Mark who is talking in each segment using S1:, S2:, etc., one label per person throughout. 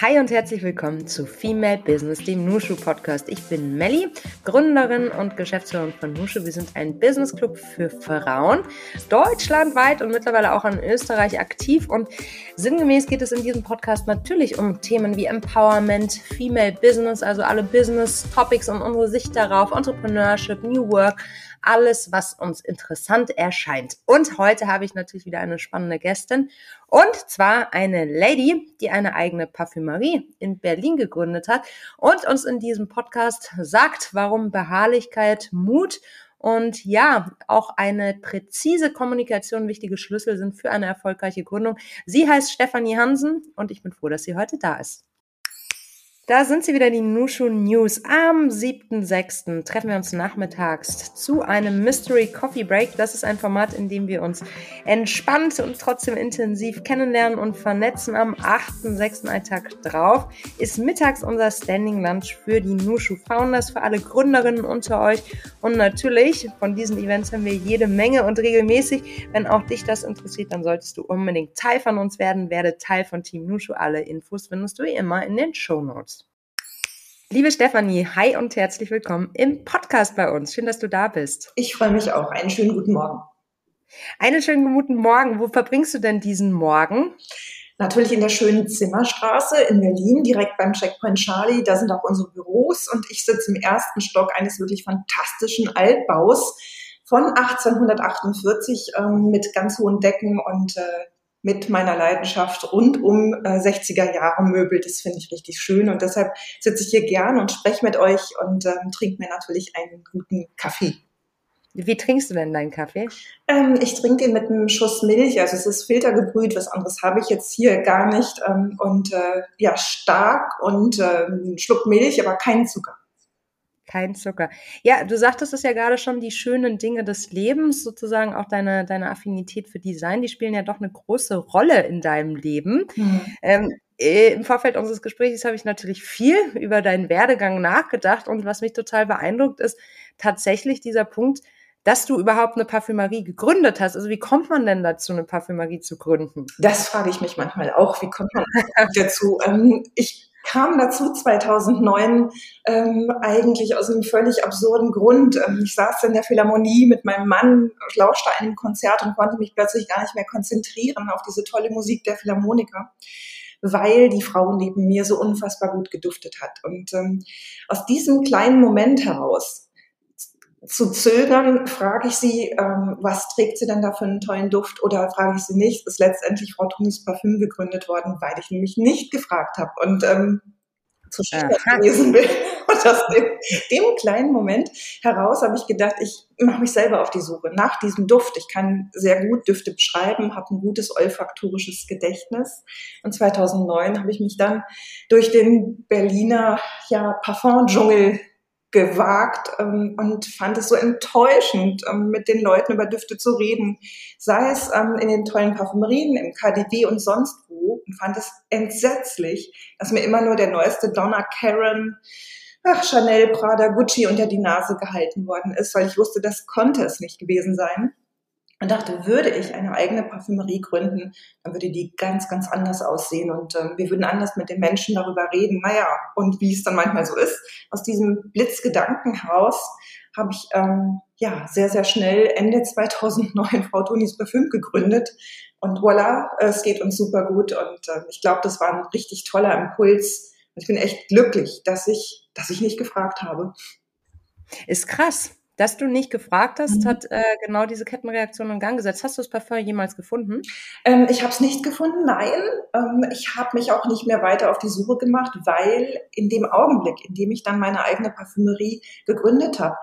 S1: Hi und herzlich willkommen zu Female Business, dem Nushu Podcast. Ich bin Melli, Gründerin und Geschäftsführerin von Nushu. Wir sind ein Business Club für Frauen, deutschlandweit und mittlerweile auch in Österreich aktiv. Und sinngemäß geht es in diesem Podcast natürlich um Themen wie Empowerment, Female Business, also alle Business Topics und unsere Sicht darauf, Entrepreneurship, New Work, alles, was uns interessant erscheint. Und heute habe ich natürlich wieder eine spannende Gästin. Und zwar eine Lady, die eine eigene Parfümerie in Berlin gegründet hat und uns in diesem Podcast sagt, warum Beharrlichkeit, Mut und ja, auch eine präzise Kommunikation wichtige Schlüssel sind für eine erfolgreiche Gründung. Sie heißt Stefanie Hansen und ich bin froh, dass sie heute da ist. Da sind sie wieder, die Nushu News. Am 7.6. treffen wir uns nachmittags zu einem Mystery Coffee Break. Das ist ein Format, in dem wir uns entspannt und trotzdem intensiv kennenlernen und vernetzen. Am 8.6. ein Tag drauf ist mittags unser Standing Lunch für die Nushu Founders, für alle Gründerinnen unter euch. Und natürlich, von diesen Events haben wir jede Menge und regelmäßig. Wenn auch dich das interessiert, dann solltest du unbedingt Teil von uns werden. Werde Teil von Team Nushu. Alle Infos findest du wie immer in den Show Notes. Liebe Stefanie, hi und herzlich willkommen im Podcast bei uns. Schön, dass du da bist.
S2: Ich freue mich auch. Einen schönen guten Morgen.
S1: Einen schönen guten Morgen. Wo verbringst du denn diesen Morgen?
S2: Natürlich in der schönen Zimmerstraße in Berlin, direkt beim Checkpoint Charlie. Da sind auch unsere Büros und ich sitze im ersten Stock eines wirklich fantastischen Altbaus von 1848 ähm, mit ganz hohen Decken und äh, mit meiner Leidenschaft rund um äh, 60er Jahre Möbel. Das finde ich richtig schön und deshalb sitze ich hier gern und spreche mit euch und ähm, trinke mir natürlich einen guten Kaffee.
S1: Wie trinkst du denn deinen Kaffee?
S2: Ähm, ich trinke den mit einem Schuss Milch, also es ist filtergebrüht, was anderes habe ich jetzt hier gar nicht. Ähm, und äh, ja, stark und äh, ein Schluck Milch, aber keinen Zucker.
S1: Kein Zucker. Ja, du sagtest es ja gerade schon, die schönen Dinge des Lebens, sozusagen auch deine, deine Affinität für Design, die spielen ja doch eine große Rolle in deinem Leben. Mhm. Ähm, äh, Im Vorfeld unseres Gesprächs habe ich natürlich viel über deinen Werdegang nachgedacht und was mich total beeindruckt ist, tatsächlich dieser Punkt, dass du überhaupt eine Parfümerie gegründet hast. Also wie kommt man denn dazu, eine Parfümerie zu gründen?
S2: Das frage ich mich manchmal auch. Wie kommt man dazu? Ähm, ich kam dazu 2009 ähm, eigentlich aus einem völlig absurden Grund. Ähm, ich saß in der Philharmonie mit meinem Mann, lauschte einem Konzert und konnte mich plötzlich gar nicht mehr konzentrieren auf diese tolle Musik der Philharmoniker weil die Frau neben mir so unfassbar gut geduftet hat. Und ähm, aus diesem kleinen Moment heraus zu zögern, frage ich sie, ähm, was trägt sie denn da für einen tollen Duft oder frage ich sie nicht, ist letztendlich Frau Thuns Parfüm gegründet worden, weil ich nämlich nicht gefragt habe und ähm, zu schüchtern gewesen bin. Und aus dem, dem kleinen Moment heraus habe ich gedacht, ich mache mich selber auf die Suche nach diesem Duft. Ich kann sehr gut Düfte beschreiben, habe ein gutes olfaktorisches Gedächtnis. Und 2009 habe ich mich dann durch den Berliner ja, Parfum-Dschungel gewagt ähm, und fand es so enttäuschend, ähm, mit den Leuten über Düfte zu reden, sei es ähm, in den tollen Parfümerien, im KDW und sonst wo, und fand es entsetzlich, dass mir immer nur der neueste Donna Karen, ach, Chanel, Prada, Gucci unter die Nase gehalten worden ist, weil ich wusste, das konnte es nicht gewesen sein und dachte, würde ich eine eigene Parfümerie gründen, dann würde die ganz, ganz anders aussehen und ähm, wir würden anders mit den Menschen darüber reden. Naja, und wie es dann manchmal so ist, aus diesem Blitzgedanken heraus habe ich ähm, ja sehr, sehr schnell Ende 2009 Frau Tonis Parfüm gegründet und voilà, es geht uns super gut und äh, ich glaube, das war ein richtig toller Impuls. Ich bin echt glücklich, dass ich, dass ich nicht gefragt habe.
S1: Ist krass. Dass du nicht gefragt hast, mhm. hat äh, genau diese Kettenreaktion in Gang gesetzt. Hast du das Parfum jemals gefunden?
S2: Ähm, ich habe es nicht gefunden, nein. Ähm, ich habe mich auch nicht mehr weiter auf die Suche gemacht, weil in dem Augenblick, in dem ich dann meine eigene Parfümerie gegründet habe,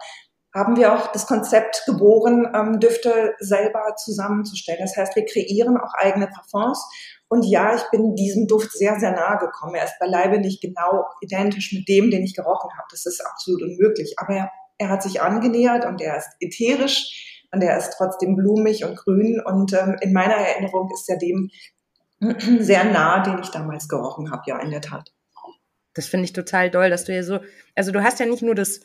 S2: haben wir auch das Konzept geboren, ähm, Düfte selber zusammenzustellen. Das heißt, wir kreieren auch eigene Parfums. Und ja, ich bin diesem Duft sehr, sehr nahe gekommen. Er ist beileibe nicht genau identisch mit dem, den ich gerochen habe. Das ist absolut unmöglich. Aber er hat sich angenähert und er ist ätherisch und er ist trotzdem blumig und grün. Und ähm, in meiner Erinnerung ist er dem sehr nah, den ich damals gerochen habe, ja, in der Tat.
S1: Das finde ich total doll, dass du ja so, also du hast ja nicht nur das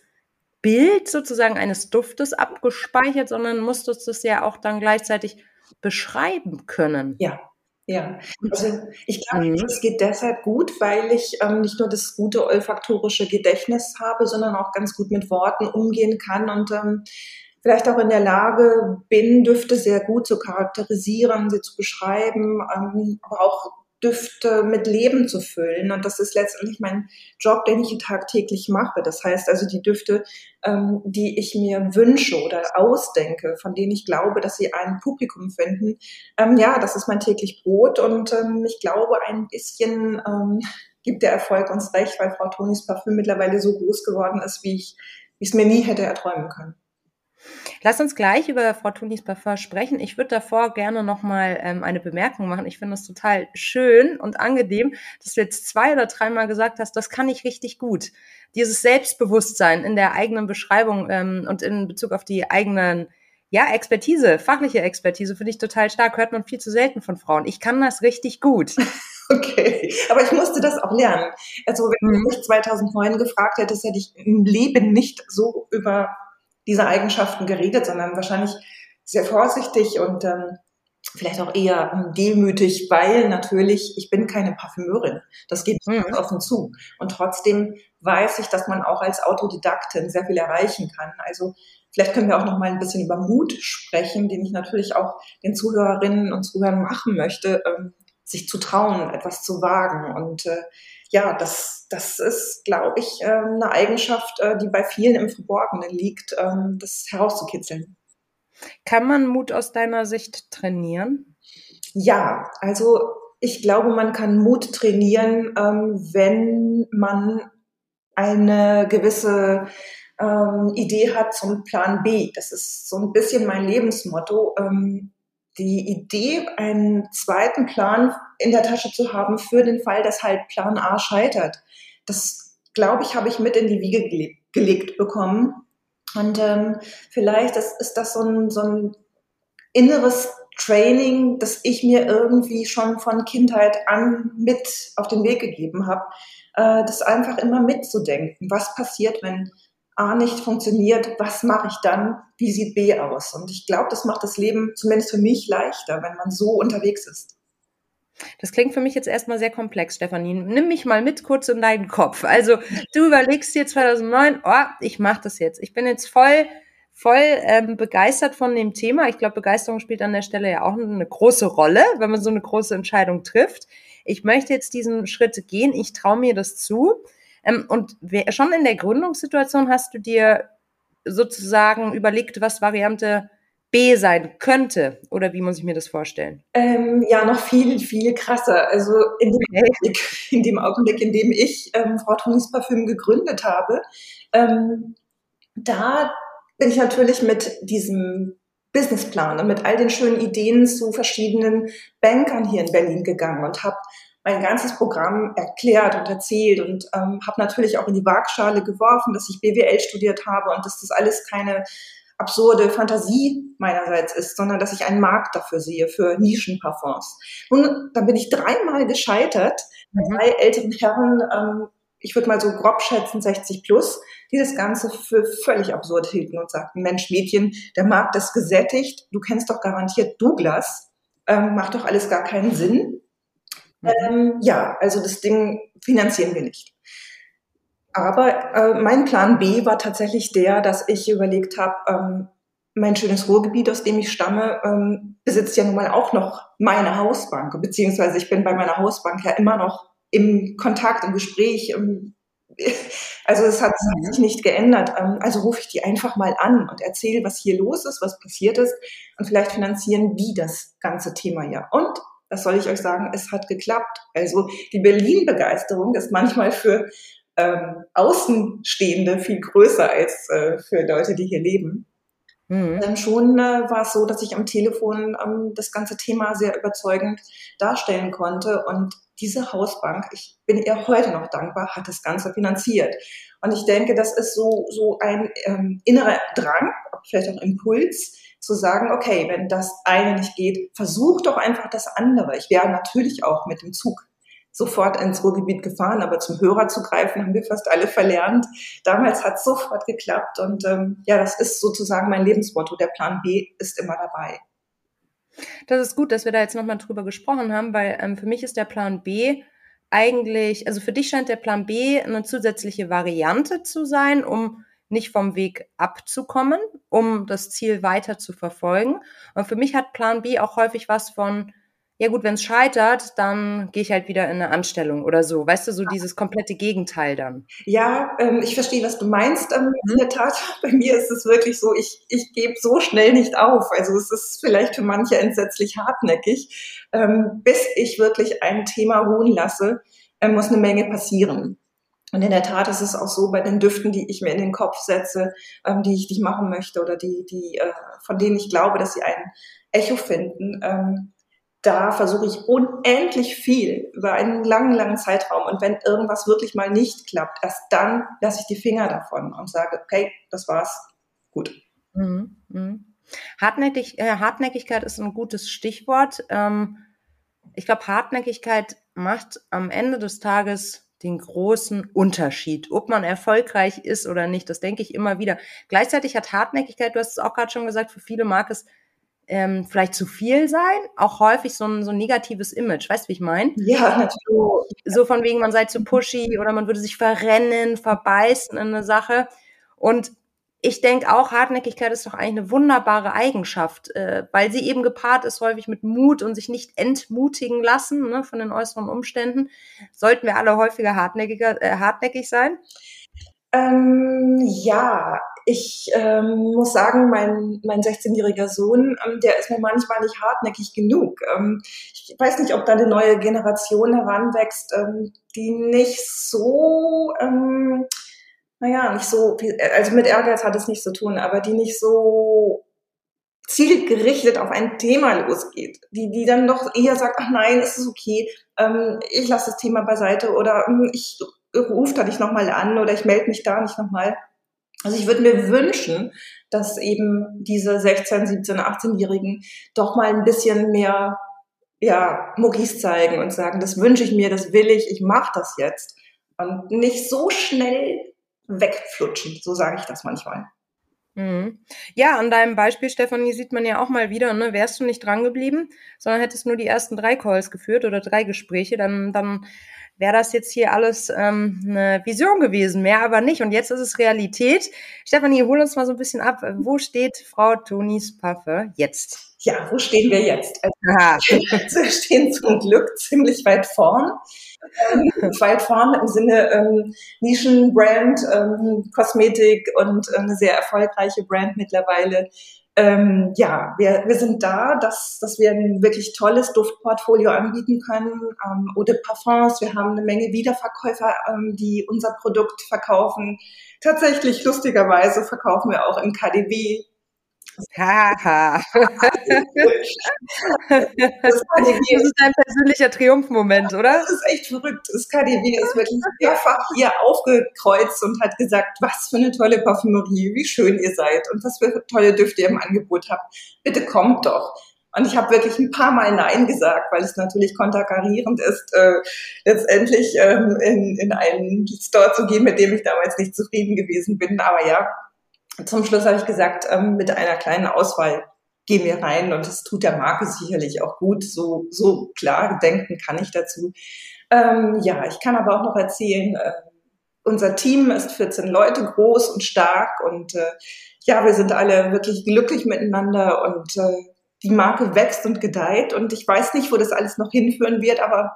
S1: Bild sozusagen eines Duftes abgespeichert, sondern musstest es ja auch dann gleichzeitig beschreiben können.
S2: Ja, Ja, also ich glaube, mhm. es geht deshalb gut, weil ich ähm, nicht nur das gute olfaktorische Gedächtnis habe, sondern auch ganz gut mit Worten umgehen kann und ähm, vielleicht auch in der Lage bin, Düfte sehr gut zu charakterisieren, sie zu beschreiben, ähm, aber auch Düfte mit Leben zu füllen. Und das ist letztendlich mein Job, den ich tagtäglich mache. Das heißt also die Düfte, ähm, die ich mir wünsche oder ausdenke, von denen ich glaube, dass sie ein Publikum finden. Ähm, ja, das ist mein täglich Brot. Und ähm, ich glaube, ein bisschen ähm, gibt der Erfolg uns recht, weil Frau Tonis Parfüm mittlerweile so groß geworden ist, wie ich es mir nie hätte erträumen können.
S1: Lass uns gleich über Frau Tunis Parfum sprechen. Ich würde davor gerne nochmal ähm, eine Bemerkung machen. Ich finde es total schön und angenehm, dass du jetzt zwei oder dreimal gesagt hast, das kann ich richtig gut. Dieses Selbstbewusstsein in der eigenen Beschreibung ähm, und in Bezug auf die eigenen ja, Expertise, fachliche Expertise finde ich total stark. Hört man viel zu selten von Frauen. Ich kann das richtig gut.
S2: Okay, aber ich musste das auch lernen. Also wenn du mhm. mich 2009 gefragt hättest, hätte ich im Leben nicht so über diese Eigenschaften geredet, sondern wahrscheinlich sehr vorsichtig und ähm, vielleicht auch eher ähm, demütig, weil natürlich ich bin keine Parfümeurin. Das geht mhm. offen zu. Und trotzdem weiß ich, dass man auch als Autodidaktin sehr viel erreichen kann. Also vielleicht können wir auch noch mal ein bisschen über Mut sprechen, den ich natürlich auch den Zuhörerinnen und Zuhörern machen möchte, ähm, sich zu trauen, etwas zu wagen. Und äh, ja, das, das ist, glaube ich, ähm, eine Eigenschaft, äh, die bei vielen im Verborgenen liegt, ähm, das herauszukitzeln.
S1: Kann man Mut aus deiner Sicht trainieren?
S2: Ja, also ich glaube, man kann Mut trainieren, ähm, wenn man eine gewisse Idee hat zum Plan B. Das ist so ein bisschen mein Lebensmotto die Idee, einen zweiten Plan in der Tasche zu haben für den Fall, dass halt Plan A scheitert. Das, glaube ich, habe ich mit in die Wiege gele gelegt bekommen. Und ähm, vielleicht ist, ist das so ein, so ein inneres Training, das ich mir irgendwie schon von Kindheit an mit auf den Weg gegeben habe, äh, das einfach immer mitzudenken. Was passiert, wenn A nicht funktioniert, was mache ich dann? Wie sieht B aus? Und ich glaube, das macht das Leben zumindest für mich leichter, wenn man so unterwegs ist.
S1: Das klingt für mich jetzt erstmal sehr komplex, Stefanie. Nimm mich mal mit kurz in deinen Kopf. Also du überlegst dir 2009, oh, ich mache das jetzt. Ich bin jetzt voll, voll ähm, begeistert von dem Thema. Ich glaube, Begeisterung spielt an der Stelle ja auch eine große Rolle, wenn man so eine große Entscheidung trifft. Ich möchte jetzt diesen Schritt gehen. Ich traue mir das zu. Ähm, und schon in der Gründungssituation hast du dir sozusagen überlegt, was Variante B sein könnte? Oder wie muss ich mir das vorstellen?
S2: Ähm, ja, noch viel, viel krasser. Also in dem, okay. Augenblick, in, dem Augenblick, in dem ich ähm, Frau Tonis Parfüm gegründet habe, ähm, da bin ich natürlich mit diesem Businessplan und mit all den schönen Ideen zu verschiedenen Bankern hier in Berlin gegangen und habe mein ganzes Programm erklärt und erzählt und ähm, habe natürlich auch in die Waagschale geworfen, dass ich BWL studiert habe und dass das alles keine absurde Fantasie meinerseits ist, sondern dass ich einen Markt dafür sehe, für Nischenparfums. Und dann bin ich dreimal gescheitert, mhm. drei älteren Herren, ähm, ich würde mal so grob schätzen, 60 plus, die das Ganze für völlig absurd hielten und sagten, Mensch, Mädchen, der Markt ist gesättigt, du kennst doch garantiert Douglas, ähm, macht doch alles gar keinen Sinn. Mhm. Ähm, ja, also das Ding finanzieren wir nicht. Aber äh, mein Plan B war tatsächlich der, dass ich überlegt habe, ähm, mein schönes Ruhrgebiet, aus dem ich stamme, ähm, besitzt ja nun mal auch noch meine Hausbank, beziehungsweise ich bin bei meiner Hausbank ja immer noch im Kontakt, im Gespräch. Im, also es hat, mhm. sich nicht geändert. Ähm, also rufe ich die einfach mal an und erzähle, was hier los ist, was passiert ist und vielleicht finanzieren die das ganze Thema ja. Und was soll ich euch sagen, es hat geklappt. Also die Berlin-Begeisterung ist manchmal für ähm, Außenstehende viel größer als äh, für Leute, die hier leben. Mhm. Dann schon äh, war es so, dass ich am Telefon ähm, das ganze Thema sehr überzeugend darstellen konnte und diese Hausbank, ich bin ihr heute noch dankbar, hat das Ganze finanziert. Und ich denke, das ist so, so ein ähm, innerer Drang, vielleicht auch Impuls, zu sagen, okay, wenn das eine nicht geht, versuch doch einfach das andere. Ich wäre natürlich auch mit dem Zug sofort ins Ruhrgebiet gefahren, aber zum Hörer zu greifen, haben wir fast alle verlernt. Damals hat es sofort geklappt und ähm, ja, das ist sozusagen mein Lebensmotto. Der Plan B ist immer dabei.
S1: Das ist gut, dass wir da jetzt nochmal drüber gesprochen haben, weil ähm, für mich ist der Plan B eigentlich, also für dich scheint der Plan B eine zusätzliche Variante zu sein, um nicht vom Weg abzukommen, um das Ziel weiter zu verfolgen. Und für mich hat Plan B auch häufig was von, ja gut, wenn es scheitert, dann gehe ich halt wieder in eine Anstellung oder so. Weißt du, so dieses komplette Gegenteil dann.
S2: Ja, ähm, ich verstehe, was du meinst. Ähm, mhm. In der Tat, bei mir ist es wirklich so, ich, ich gebe so schnell nicht auf. Also es ist vielleicht für manche entsetzlich hartnäckig. Ähm, bis ich wirklich ein Thema ruhen lasse, äh, muss eine Menge passieren. Und in der Tat ist es auch so bei den Düften, die ich mir in den Kopf setze, ähm, die ich nicht machen möchte oder die, die, äh, von denen ich glaube, dass sie ein Echo finden. Ähm, da versuche ich unendlich viel über einen langen, langen Zeitraum. Und wenn irgendwas wirklich mal nicht klappt, erst dann lasse ich die Finger davon und sage, okay, das war's, gut. Mhm,
S1: mh. Hartnäckig, äh, Hartnäckigkeit ist ein gutes Stichwort. Ähm, ich glaube, Hartnäckigkeit macht am Ende des Tages den großen Unterschied, ob man erfolgreich ist oder nicht. Das denke ich immer wieder. Gleichzeitig hat Hartnäckigkeit, du hast es auch gerade schon gesagt, für viele mag es ähm, vielleicht zu viel sein, auch häufig so ein, so ein negatives Image. Weißt du, wie ich meine?
S2: Ja, natürlich.
S1: So von wegen, man sei zu pushy oder man würde sich verrennen, verbeißen in eine Sache. Und ich denke auch, Hartnäckigkeit ist doch eigentlich eine wunderbare Eigenschaft, äh, weil sie eben gepaart ist häufig mit Mut und sich nicht entmutigen lassen ne, von den äußeren Umständen. Sollten wir alle häufiger hartnäckiger, äh, hartnäckig sein?
S2: Ähm, ja, ich ähm, muss sagen, mein, mein 16-jähriger Sohn, ähm, der ist mir manchmal nicht hartnäckig genug. Ähm, ich weiß nicht, ob da eine neue Generation heranwächst, ähm, die nicht so, ähm, naja, nicht so, also mit Ehrgeiz hat es nichts zu tun, aber die nicht so zielgerichtet auf ein Thema losgeht, die, die dann doch eher sagt, ach nein, es ist okay, ähm, ich lasse das Thema beiseite oder ich rufe da nicht nochmal an oder ich melde mich da nicht nochmal. Also ich würde mir wünschen, dass eben diese 16, 17, 18-Jährigen doch mal ein bisschen mehr ja, Muckis zeigen und sagen, das wünsche ich mir, das will ich, ich mache das jetzt. Und nicht so schnell wegflutschen, so sage ich das manchmal.
S1: Mhm. Ja, an deinem Beispiel, Stefanie, sieht man ja auch mal wieder, ne, wärst du nicht drangeblieben, sondern hättest nur die ersten drei Calls geführt oder drei Gespräche, dann, dann wäre das jetzt hier alles ähm, eine Vision gewesen, mehr aber nicht. Und jetzt ist es Realität. Stefanie, hol uns mal so ein bisschen ab. Wo steht Frau Tonis Paffe jetzt?
S2: Ja, wo stehen wir jetzt? Also, wir stehen zum Glück ziemlich weit vorn. Ähm, weit vorn im Sinne ähm, Nischenbrand, ähm, Kosmetik und äh, eine sehr erfolgreiche Brand mittlerweile ähm, ja, wir, wir sind da, dass, dass wir ein wirklich tolles Duftportfolio anbieten können. Ähm, Eau de Parfums, wir haben eine Menge Wiederverkäufer, ähm, die unser Produkt verkaufen. Tatsächlich, lustigerweise, verkaufen wir auch im KDW
S1: Haha. das, das ist ein persönlicher Triumphmoment, oder?
S2: Das ist echt verrückt. Das KDW ist wirklich mehrfach hier aufgekreuzt und hat gesagt, was für eine tolle Parfümerie, wie schön ihr seid und was für tolle Düfte ihr im Angebot habt. Bitte kommt doch. Und ich habe wirklich ein paar Mal Nein gesagt, weil es natürlich konterkarierend ist, äh, letztendlich ähm, in, in einen Store zu gehen, mit dem ich damals nicht zufrieden gewesen bin. Aber ja, zum Schluss habe ich gesagt, ähm, mit einer kleinen Auswahl gehen wir rein und das tut der Marke sicherlich auch gut. So, so klar denken kann ich dazu. Ähm, ja, ich kann aber auch noch erzählen, äh, unser Team ist 14 Leute groß und stark und äh, ja, wir sind alle wirklich glücklich miteinander und äh, die Marke wächst und gedeiht und ich weiß nicht, wo das alles noch hinführen wird, aber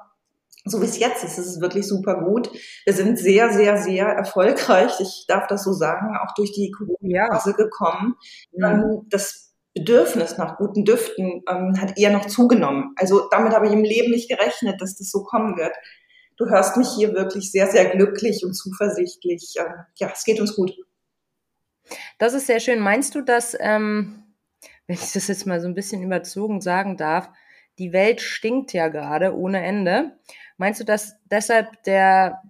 S2: so wie es jetzt ist, ist es wirklich super gut. Wir sind sehr, sehr, sehr erfolgreich. Ich darf das so sagen, auch durch die Corona-Phase ja. gekommen. Mhm. Ähm, das Bedürfnis nach guten Düften ähm, hat eher noch zugenommen. Also damit habe ich im Leben nicht gerechnet, dass das so kommen wird. Du hörst mich hier wirklich sehr, sehr glücklich und zuversichtlich. Ähm, ja, es geht uns gut.
S1: Das ist sehr schön. Meinst du, dass, ähm, wenn ich das jetzt mal so ein bisschen überzogen sagen darf, die Welt stinkt ja gerade ohne Ende. Meinst du, dass deshalb der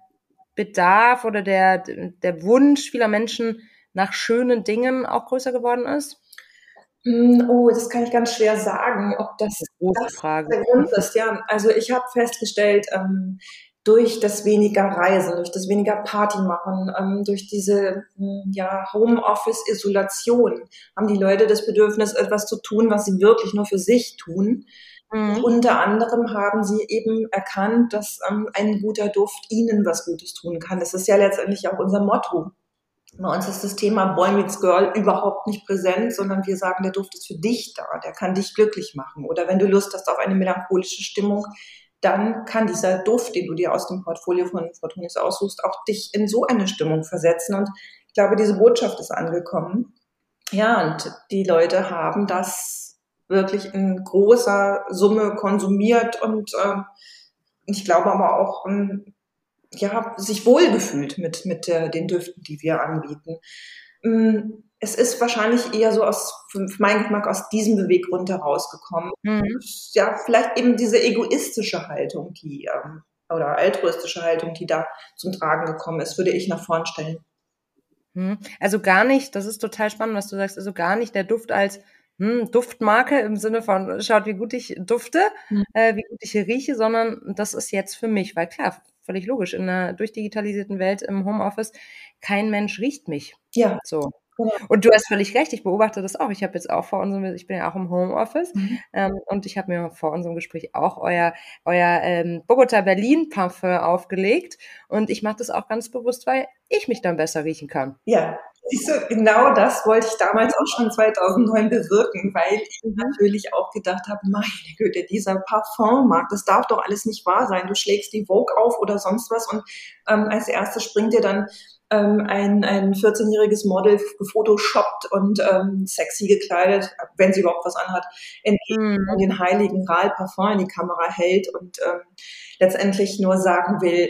S1: Bedarf oder der, der Wunsch vieler Menschen nach schönen Dingen auch größer geworden ist?
S2: Hm, oh, das kann ich ganz schwer sagen, ob das,
S1: das, das
S2: der Grund ist. Ja, also ich habe festgestellt, ähm, durch das weniger Reisen, durch das weniger Party machen, ähm, durch diese hm, ja, Homeoffice-Isolation haben die Leute das Bedürfnis, etwas zu tun, was sie wirklich nur für sich tun. Mhm. Unter anderem haben sie eben erkannt, dass ähm, ein guter Duft ihnen was Gutes tun kann. Das ist ja letztendlich auch unser Motto. Bei uns ist das Thema Boy Meets Girl überhaupt nicht präsent, sondern wir sagen, der Duft ist für dich da, der kann dich glücklich machen. Oder wenn du Lust hast auf eine melancholische Stimmung, dann kann dieser Duft, den du dir aus dem Portfolio von Fortunis aussuchst, auch dich in so eine Stimmung versetzen. Und ich glaube, diese Botschaft ist angekommen. Ja, und die Leute haben das wirklich in großer Summe konsumiert und äh, ich glaube aber auch ähm, ja, sich wohlgefühlt mit, mit äh, den Düften, die wir anbieten. Ähm, es ist wahrscheinlich eher so aus, für meinen Geschmack, aus diesem Beweggrund herausgekommen. Mhm. Ja, vielleicht eben diese egoistische Haltung, die, ähm, oder altruistische Haltung, die da zum Tragen gekommen ist, würde ich nach vorn stellen.
S1: Mhm. Also gar nicht, das ist total spannend, was du sagst, also gar nicht der Duft als hm, Duftmarke im Sinne von, schaut, wie gut ich dufte, mhm. äh, wie gut ich hier rieche, sondern das ist jetzt für mich, weil klar, völlig logisch, in einer durchdigitalisierten Welt im Homeoffice, kein Mensch riecht mich. Ja. So. Und du hast völlig recht, ich beobachte das auch. Ich habe jetzt auch vor unserem, ich bin ja auch im Homeoffice mhm. ähm, und ich habe mir vor unserem Gespräch auch euer, euer ähm, Bogota Berlin Parfum aufgelegt und ich mache das auch ganz bewusst, weil ich mich dann besser riechen kann.
S2: Ja, siehst du, genau das wollte ich damals auch schon 2009 bewirken, weil ich natürlich auch gedacht habe, meine Güte, dieser Parfummarkt, das darf doch alles nicht wahr sein. Du schlägst die Vogue auf oder sonst was und ähm, als erstes springt dir dann ähm, ein, ein 14-jähriges Model gefotoshoppt und ähm, sexy gekleidet, wenn sie überhaupt was anhat, in mhm. den heiligen Ral Parfum in die Kamera hält und ähm, letztendlich nur sagen will,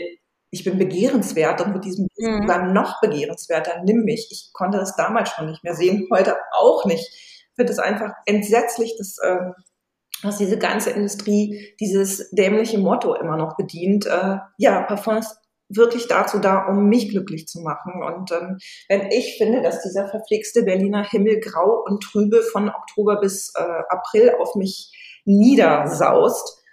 S2: ich bin begehrenswert und mit diesem mhm. dann noch begehrenswerter, nimm mich. Ich konnte das damals schon nicht mehr sehen, heute auch nicht. Ich finde es einfach entsetzlich, dass, ähm, dass diese ganze Industrie dieses dämliche Motto immer noch bedient. Äh, ja, Parfums wirklich dazu da, um mich glücklich zu machen. Und ähm, wenn ich finde, dass dieser verpflegste Berliner Himmel grau und trübe von Oktober bis äh, April auf mich niedersaust,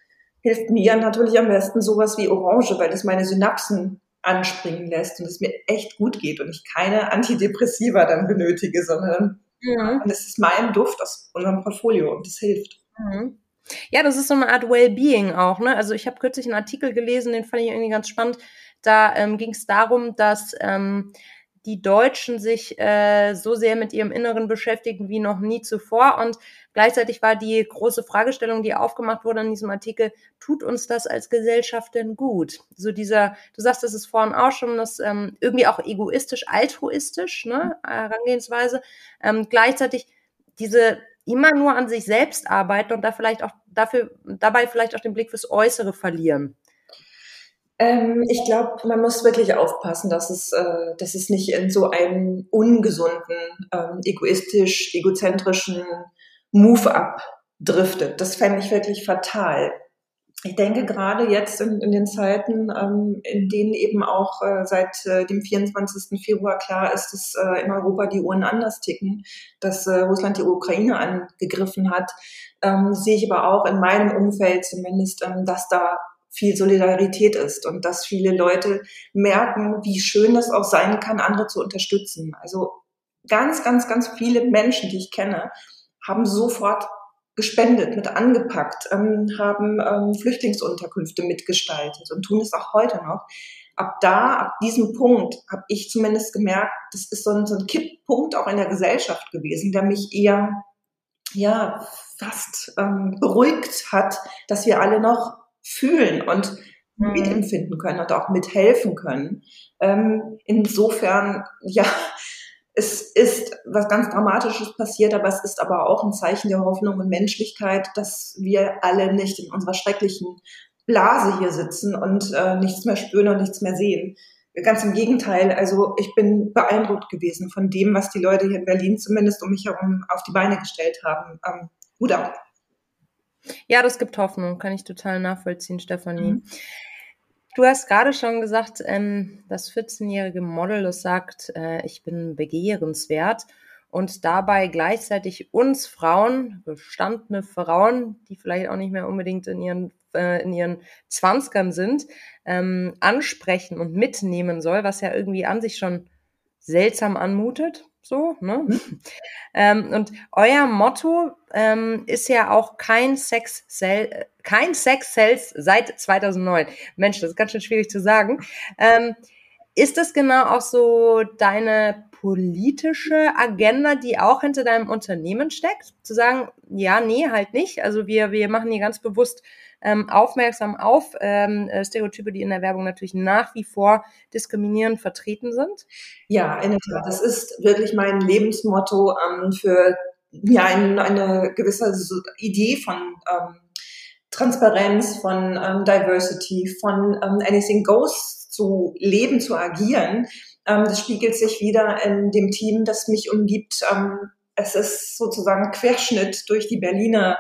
S2: hilft mir natürlich am besten sowas wie Orange, weil es meine Synapsen anspringen lässt und es mir echt gut geht und ich keine Antidepressiva dann benötige, sondern mhm. es ist mein Duft aus unserem Portfolio und das hilft.
S1: Mhm. Ja, das ist so eine Art Wellbeing auch. Ne? Also ich habe kürzlich einen Artikel gelesen, den fand ich irgendwie ganz spannend. Da ähm, ging es darum, dass ähm, die Deutschen sich äh, so sehr mit ihrem Inneren beschäftigen wie noch nie zuvor. Und gleichzeitig war die große Fragestellung, die aufgemacht wurde in diesem Artikel, tut uns das als Gesellschaft denn gut? So dieser, du sagst, das ist vorhin auch schon, das ähm, irgendwie auch egoistisch, altruistisch, ne, Herangehensweise. Ähm, gleichzeitig diese immer nur an sich selbst arbeiten und da vielleicht auch dafür, dabei vielleicht auch den Blick fürs Äußere verlieren.
S2: Ähm, ich glaube, man muss wirklich aufpassen, dass es, äh, dass es nicht in so einen ungesunden, ähm, egoistisch, egozentrischen Move abdriftet. Das fände ich wirklich fatal. Ich denke gerade jetzt in, in den Zeiten, ähm, in denen eben auch äh, seit äh, dem 24. Februar klar ist, dass äh, in Europa die Uhren anders ticken, dass äh, Russland die Ukraine angegriffen hat, ähm, sehe ich aber auch in meinem Umfeld zumindest, ähm, dass da viel Solidarität ist und dass viele Leute merken, wie schön das auch sein kann, andere zu unterstützen. Also ganz, ganz, ganz viele Menschen, die ich kenne, haben sofort gespendet, mit angepackt, ähm, haben ähm, Flüchtlingsunterkünfte mitgestaltet und tun es auch heute noch. Ab da, ab diesem Punkt, habe ich zumindest gemerkt, das ist so ein, so ein Kipppunkt auch in der Gesellschaft gewesen, der mich eher ja fast ähm, beruhigt hat, dass wir alle noch fühlen und mhm. mitempfinden können und auch mithelfen können. Ähm, insofern, ja, es ist was ganz Dramatisches passiert, aber es ist aber auch ein Zeichen der Hoffnung und Menschlichkeit, dass wir alle nicht in unserer schrecklichen Blase hier sitzen und äh, nichts mehr spüren und nichts mehr sehen. Ganz im Gegenteil, also ich bin beeindruckt gewesen von dem, was die Leute hier in Berlin zumindest um mich herum auf die Beine gestellt haben. Ähm, Hut ab.
S1: Ja, das gibt Hoffnung, kann ich total nachvollziehen, Stefanie. Mhm. Du hast gerade schon gesagt, ähm, das 14-jährige Model, das sagt, äh, ich bin begehrenswert und dabei gleichzeitig uns Frauen, gestandene Frauen, die vielleicht auch nicht mehr unbedingt in ihren äh, in ihren Zwanzigern sind, ähm, ansprechen und mitnehmen soll, was ja irgendwie an sich schon seltsam anmutet. So, ne? Mhm. ähm, und euer Motto ähm, ist ja auch kein Sex, Sell, kein Sex Sales seit 2009. Mensch, das ist ganz schön schwierig zu sagen. Ähm, ist das genau auch so deine politische Agenda, die auch hinter deinem Unternehmen steckt? Zu sagen, ja, nee, halt nicht. Also wir, wir machen hier ganz bewusst ähm, aufmerksam auf ähm, äh, Stereotype, die in der Werbung natürlich nach wie vor diskriminierend vertreten sind?
S2: Ja, in der Tat. Das ist wirklich mein Lebensmotto ähm, für ja, ein, eine gewisse Idee von ähm, Transparenz, von ähm, Diversity, von ähm, Anything Goes zu leben, zu agieren. Ähm, das spiegelt sich wieder in dem Team, das mich umgibt. Ähm, es ist sozusagen Querschnitt durch die Berliner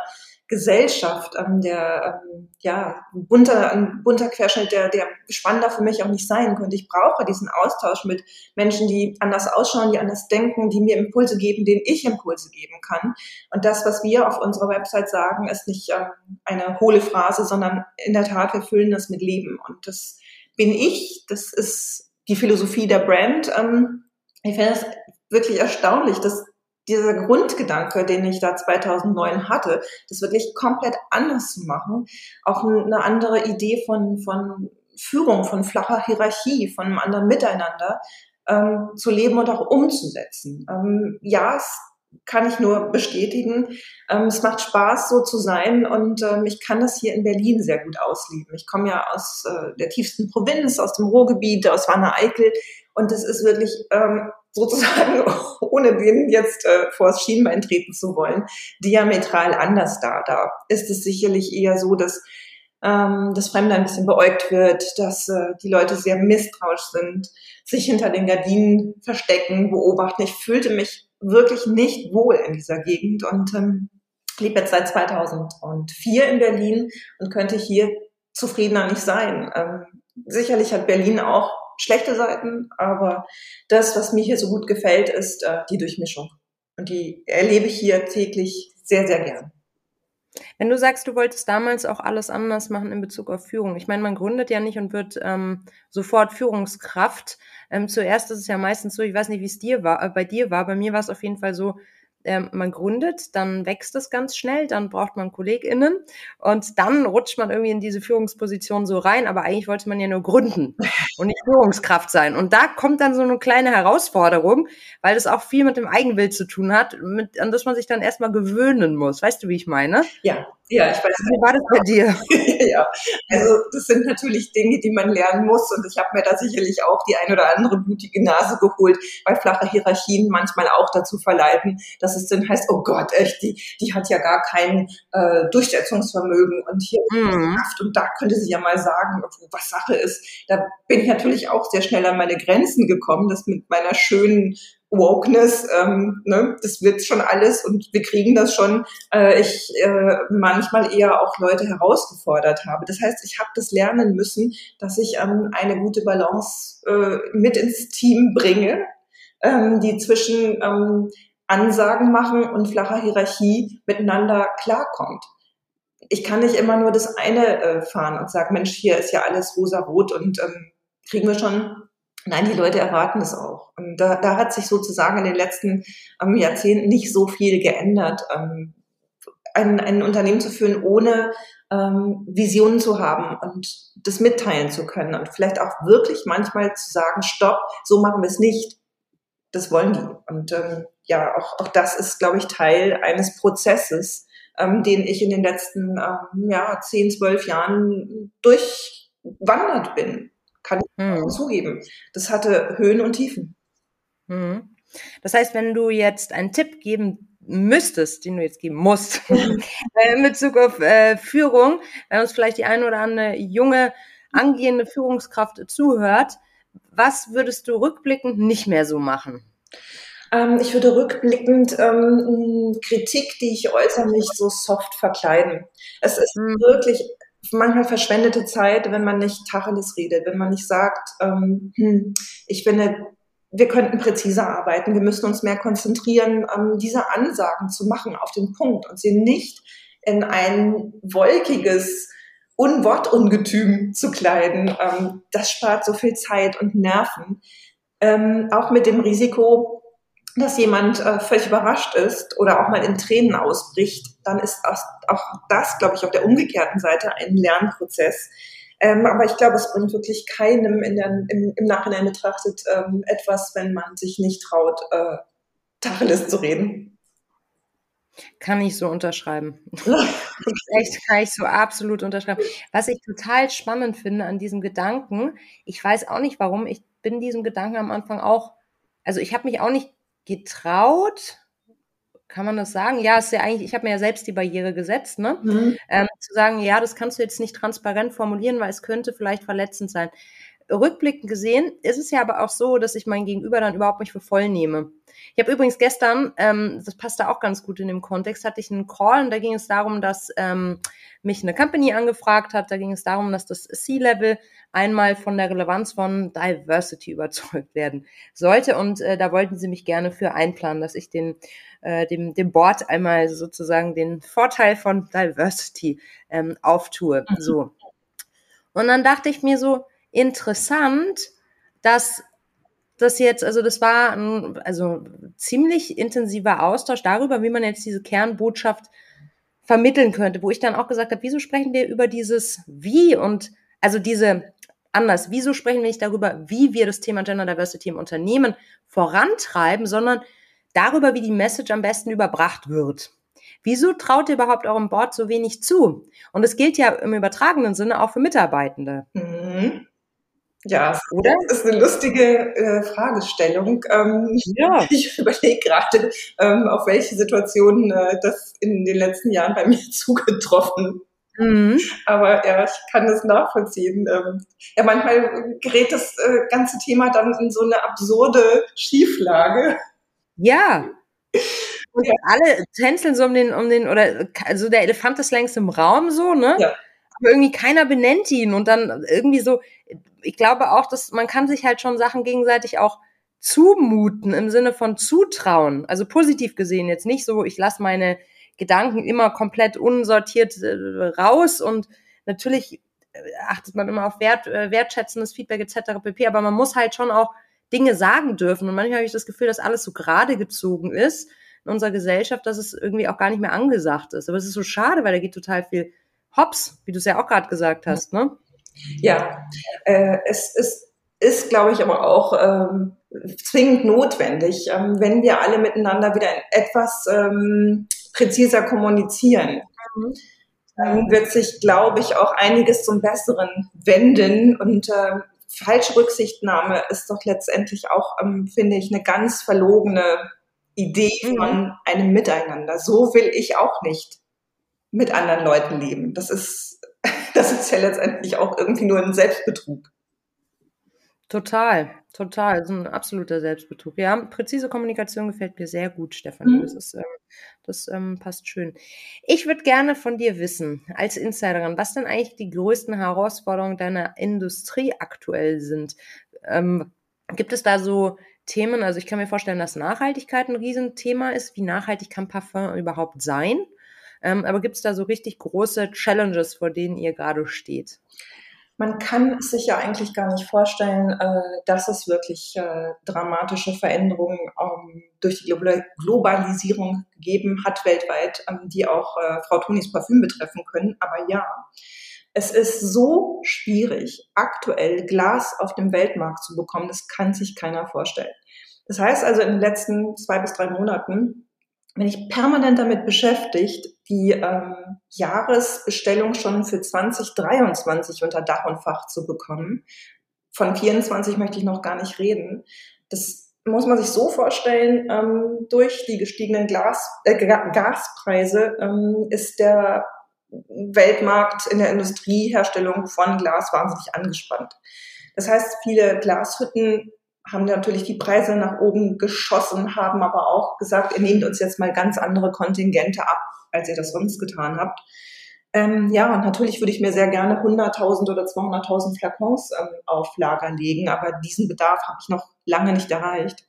S2: Gesellschaft, ähm, der ähm, ja bunter, ein bunter Querschnitt, der, der spannender für mich auch nicht sein könnte. Ich brauche diesen Austausch mit Menschen, die anders ausschauen, die anders denken, die mir Impulse geben, denen ich Impulse geben kann. Und das, was wir auf unserer Website sagen, ist nicht ähm, eine hohle Phrase, sondern in der Tat, wir füllen das mit Leben. Und das bin ich, das ist die Philosophie der Brand. Ähm, ich finde es wirklich erstaunlich, dass dieser Grundgedanke, den ich da 2009 hatte, das wirklich komplett anders zu machen, auch eine andere Idee von, von Führung, von flacher Hierarchie, von einem anderen Miteinander ähm, zu leben und auch umzusetzen. Ähm, ja, es kann ich nur bestätigen. Ähm, es macht Spaß, so zu sein und ähm, ich kann das hier in Berlin sehr gut ausleben. Ich komme ja aus äh, der tiefsten Provinz, aus dem Ruhrgebiet, aus Wanne-Eickel und es ist wirklich ähm, sozusagen, ohne den jetzt äh, vor das Schienbein treten zu wollen, diametral anders da. Da ist es sicherlich eher so, dass ähm, das Fremde ein bisschen beäugt wird, dass äh, die Leute sehr misstrauisch sind, sich hinter den Gardinen verstecken, beobachten. Ich fühlte mich wirklich nicht wohl in dieser Gegend und ähm, lebe jetzt seit 2004 in Berlin und könnte hier zufriedener nicht sein. Ähm, sicherlich hat Berlin auch schlechte Seiten, aber das, was mir hier so gut gefällt, ist äh, die Durchmischung. Und die erlebe ich hier täglich sehr, sehr gern.
S1: Wenn du sagst, du wolltest damals auch alles anders machen in Bezug auf Führung. Ich meine, man gründet ja nicht und wird ähm, sofort Führungskraft. Ähm, zuerst ist es ja meistens so, ich weiß nicht, wie es dir war, äh, bei dir war. Bei mir war es auf jeden Fall so, ähm, man gründet, dann wächst es ganz schnell, dann braucht man KollegInnen und dann rutscht man irgendwie in diese Führungsposition so rein, aber eigentlich wollte man ja nur gründen und nicht Führungskraft sein. Und da kommt dann so eine kleine Herausforderung, weil das auch viel mit dem Eigenbild zu tun hat, mit, an das man sich dann erstmal gewöhnen muss. Weißt du, wie ich meine?
S2: Ja, ja, ich weiß.
S1: Wie war das bei dir?
S2: ja, also das sind natürlich Dinge, die man lernen muss und ich habe mir da sicherlich auch die ein oder andere blutige Nase geholt, weil flache Hierarchien manchmal auch dazu verleiten, dass es dann heißt, oh Gott, echt, die, die hat ja gar kein äh, Durchsetzungsvermögen und hier mhm. Kraft und da könnte sie ja mal sagen, was Sache ist. Da bin ich natürlich auch sehr schnell an meine Grenzen gekommen, das mit meiner schönen Wokeness, ähm, ne, das wird schon alles und wir kriegen das schon. Äh, ich äh, manchmal eher auch Leute herausgefordert habe. Das heißt, ich habe das lernen müssen, dass ich ähm, eine gute Balance äh, mit ins Team bringe, ähm, die zwischen ähm, Ansagen machen und flacher Hierarchie miteinander klarkommt. Ich kann nicht immer nur das eine äh, fahren und sagen, Mensch, hier ist ja alles rosa-rot und ähm, kriegen wir schon Nein, die Leute erwarten es auch. Und da, da hat sich sozusagen in den letzten ähm, Jahrzehnten nicht so viel geändert. Ähm, ein, ein Unternehmen zu führen, ohne ähm, Visionen zu haben und das mitteilen zu können und vielleicht auch wirklich manchmal zu sagen, stopp, so machen wir es nicht. Das wollen die. Und ähm, ja, auch, auch das ist, glaube ich, Teil eines Prozesses, ähm, den ich in den letzten ähm, ja, 10, 12 Jahren durchwandert bin. Kann ich mhm. zugeben. Das hatte Höhen und Tiefen.
S1: Mhm. Das heißt, wenn du jetzt einen Tipp geben müsstest, den du jetzt geben musst, äh, in Bezug auf äh, Führung, wenn uns vielleicht die eine oder andere junge, angehende Führungskraft zuhört, was würdest du rückblickend nicht mehr so machen?
S2: Ähm, ich würde rückblickend ähm, Kritik, die ich äußere, nicht so soft verkleiden. Es ist mhm. wirklich manchmal verschwendete Zeit, wenn man nicht Tacheles redet, wenn man nicht sagt, ähm, hm, ich finde, wir könnten präziser arbeiten, wir müssen uns mehr konzentrieren, ähm, diese Ansagen zu machen auf den Punkt und sie nicht in ein wolkiges Unwortungetüm zu kleiden. Ähm, das spart so viel Zeit und Nerven. Ähm, auch mit dem Risiko, dass jemand äh, völlig überrascht ist oder auch mal in Tränen ausbricht, dann ist auch das, glaube ich, auf der umgekehrten Seite ein Lernprozess. Ähm, aber ich glaube, es bringt wirklich keinem in der, im, im Nachhinein betrachtet ähm, etwas, wenn man sich nicht traut, äh, Tacheles zu reden.
S1: Kann ich so unterschreiben. Echt, kann ich so absolut unterschreiben. Was ich total spannend finde an diesem Gedanken, ich weiß auch nicht warum, ich bin diesem Gedanken am Anfang auch, also ich habe mich auch nicht getraut, kann man das sagen? Ja, ist ja eigentlich, ich habe mir ja selbst die Barriere gesetzt, ne? Mhm. Ähm, zu sagen, ja, das kannst du jetzt nicht transparent formulieren, weil es könnte vielleicht verletzend sein. Rückblickend gesehen ist es ja aber auch so, dass ich mein Gegenüber dann überhaupt nicht für voll nehme. Ich habe übrigens gestern, ähm, das passt da auch ganz gut in dem Kontext, hatte ich einen Call und da ging es darum, dass ähm, mich eine Company angefragt hat. Da ging es darum, dass das C-Level einmal von der Relevanz von Diversity überzeugt werden sollte. Und äh, da wollten sie mich gerne für einplanen, dass ich den, äh, dem, dem Board einmal sozusagen den Vorteil von Diversity ähm, auftue. Mhm. So. Und dann dachte ich mir so, interessant, dass das jetzt, also das war ein also ziemlich intensiver Austausch darüber, wie man jetzt diese Kernbotschaft vermitteln könnte, wo ich dann auch gesagt habe, wieso sprechen wir über dieses Wie und also diese anders, wieso sprechen wir nicht darüber, wie wir das Thema Gender Diversity im Unternehmen vorantreiben, sondern darüber, wie die Message am besten überbracht wird. Wieso traut ihr überhaupt eurem Board so wenig zu? Und es gilt ja im übertragenen Sinne auch für Mitarbeitende. Mhm.
S2: Ja, oder? Das ist eine lustige äh, Fragestellung. Ähm, ja. Ich überlege gerade, ähm, auf welche Situationen äh, das in den letzten Jahren bei mir zugetroffen. Mhm. Aber ja, ich kann das nachvollziehen. Ähm, ja, manchmal gerät das äh, ganze Thema dann in so eine absurde Schieflage.
S1: Ja. Und ja. alle tänzeln so um den, um den, oder also der Elefant ist längst im Raum so, ne? Ja. Aber irgendwie keiner benennt ihn und dann irgendwie so, ich glaube auch, dass man kann sich halt schon Sachen gegenseitig auch zumuten im Sinne von zutrauen. Also positiv gesehen jetzt nicht so, ich lasse meine Gedanken immer komplett unsortiert äh, raus und natürlich äh, achtet man immer auf Wert, äh, wertschätzendes Feedback etc. pp. Aber man muss halt schon auch Dinge sagen dürfen. Und manchmal habe ich das Gefühl, dass alles so gerade gezogen ist in unserer Gesellschaft, dass es irgendwie auch gar nicht mehr angesagt ist. Aber es ist so schade, weil da geht total viel hops, wie du es ja auch gerade gesagt hast, ne?
S2: Ja, äh, es ist, ist glaube ich, aber auch ähm, zwingend notwendig, ähm, wenn wir alle miteinander wieder etwas ähm, präziser kommunizieren. Mhm. Dann wird sich, glaube ich, auch einiges zum Besseren wenden und äh, falsche Rücksichtnahme ist doch letztendlich auch, ähm, finde ich, eine ganz verlogene Idee mhm. von einem Miteinander. So will ich auch nicht mit anderen Leuten leben. Das ist das ist ja letztendlich auch irgendwie nur ein Selbstbetrug.
S1: Total, total. Das ist ein absoluter Selbstbetrug. Ja, präzise Kommunikation gefällt mir sehr gut, Stefanie. Mhm. Das, ist, ähm, das ähm, passt schön. Ich würde gerne von dir wissen, als Insiderin, was denn eigentlich die größten Herausforderungen deiner Industrie aktuell sind. Ähm, gibt es da so Themen, also ich kann mir vorstellen, dass Nachhaltigkeit ein Riesenthema ist. Wie nachhaltig kann Parfum überhaupt sein? Ähm, aber gibt es da so richtig große Challenges, vor denen ihr gerade steht?
S2: Man kann sich ja eigentlich gar nicht vorstellen, äh, dass es wirklich äh, dramatische Veränderungen ähm, durch die Globalisierung gegeben hat weltweit, ähm, die auch äh, Frau Tonis Parfüm betreffen können. Aber ja, es ist so schwierig, aktuell Glas auf dem Weltmarkt zu bekommen. Das kann sich keiner vorstellen. Das heißt also, in den letzten zwei bis drei Monaten bin ich permanent damit beschäftigt, die ähm, Jahresbestellung schon für 2023 unter Dach und Fach zu bekommen. Von 24 möchte ich noch gar nicht reden. Das muss man sich so vorstellen, ähm, durch die gestiegenen Glas, äh, Gaspreise ähm, ist der Weltmarkt in der Industrieherstellung von Glas wahnsinnig angespannt. Das heißt, viele Glashütten haben natürlich die Preise nach oben geschossen, haben aber auch gesagt, ihr nehmt uns jetzt mal ganz andere Kontingente ab, als ihr das sonst getan habt. Ähm, ja, und natürlich würde ich mir sehr gerne 100.000 oder 200.000 Flakons ähm, auf Lager legen, aber diesen Bedarf habe ich noch lange nicht erreicht.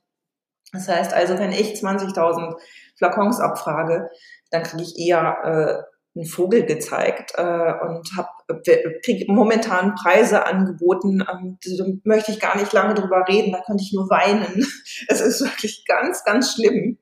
S2: Das heißt also, wenn ich 20.000 Flakons abfrage, dann kriege ich eher einen Vogel gezeigt äh, und habe äh, momentan Preise angeboten. Ähm, da möchte ich gar nicht lange drüber reden, da könnte ich nur weinen. Es ist wirklich ganz, ganz schlimm.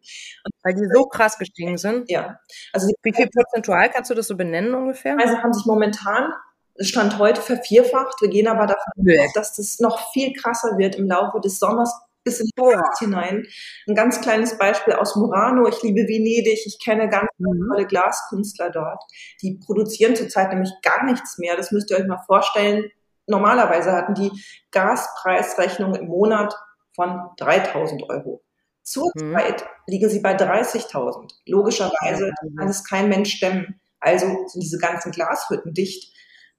S1: Weil die so krass gestiegen sind?
S2: Ja.
S1: Also Wie viel prozentual kannst du das so benennen ungefähr?
S2: Also haben sich momentan Stand heute vervierfacht. Wir gehen aber davon aus, dass das noch viel krasser wird im Laufe des Sommers bis in die Nacht hinein. Ein ganz kleines Beispiel aus Murano. Ich liebe Venedig. Ich kenne ganz mhm. tolle Glaskünstler dort. Die produzieren zurzeit nämlich gar nichts mehr. Das müsst ihr euch mal vorstellen. Normalerweise hatten die Gaspreisrechnung im Monat von 3000 Euro. Zurzeit mhm. liegen sie bei 30.000. Logischerweise kann es kein Mensch stemmen. Also sind diese ganzen Glashütten dicht.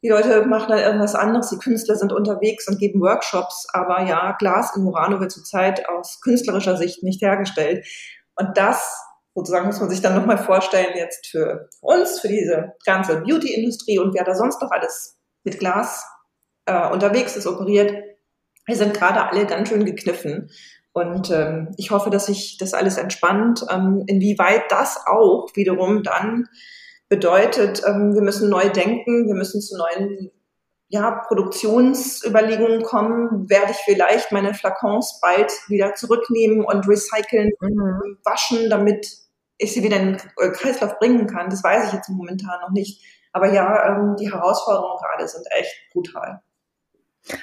S2: Die Leute machen dann irgendwas anderes, die Künstler sind unterwegs und geben Workshops, aber ja, Glas in Murano wird zurzeit aus künstlerischer Sicht nicht hergestellt. Und das sozusagen muss man sich dann nochmal vorstellen jetzt für uns, für diese ganze Beauty-Industrie und wer da sonst noch alles mit Glas äh, unterwegs ist, operiert. Wir sind gerade alle ganz schön gekniffen. Und ähm, ich hoffe, dass sich das alles entspannt. Ähm, inwieweit das auch wiederum dann bedeutet, ähm, wir müssen neu denken, wir müssen zu neuen ja, Produktionsüberlegungen kommen, werde ich vielleicht meine Flakons bald wieder zurücknehmen und recyceln, mhm. waschen, damit ich sie wieder in den Kreislauf bringen kann. Das weiß ich jetzt momentan noch nicht. Aber ja, ähm, die Herausforderungen gerade sind echt brutal.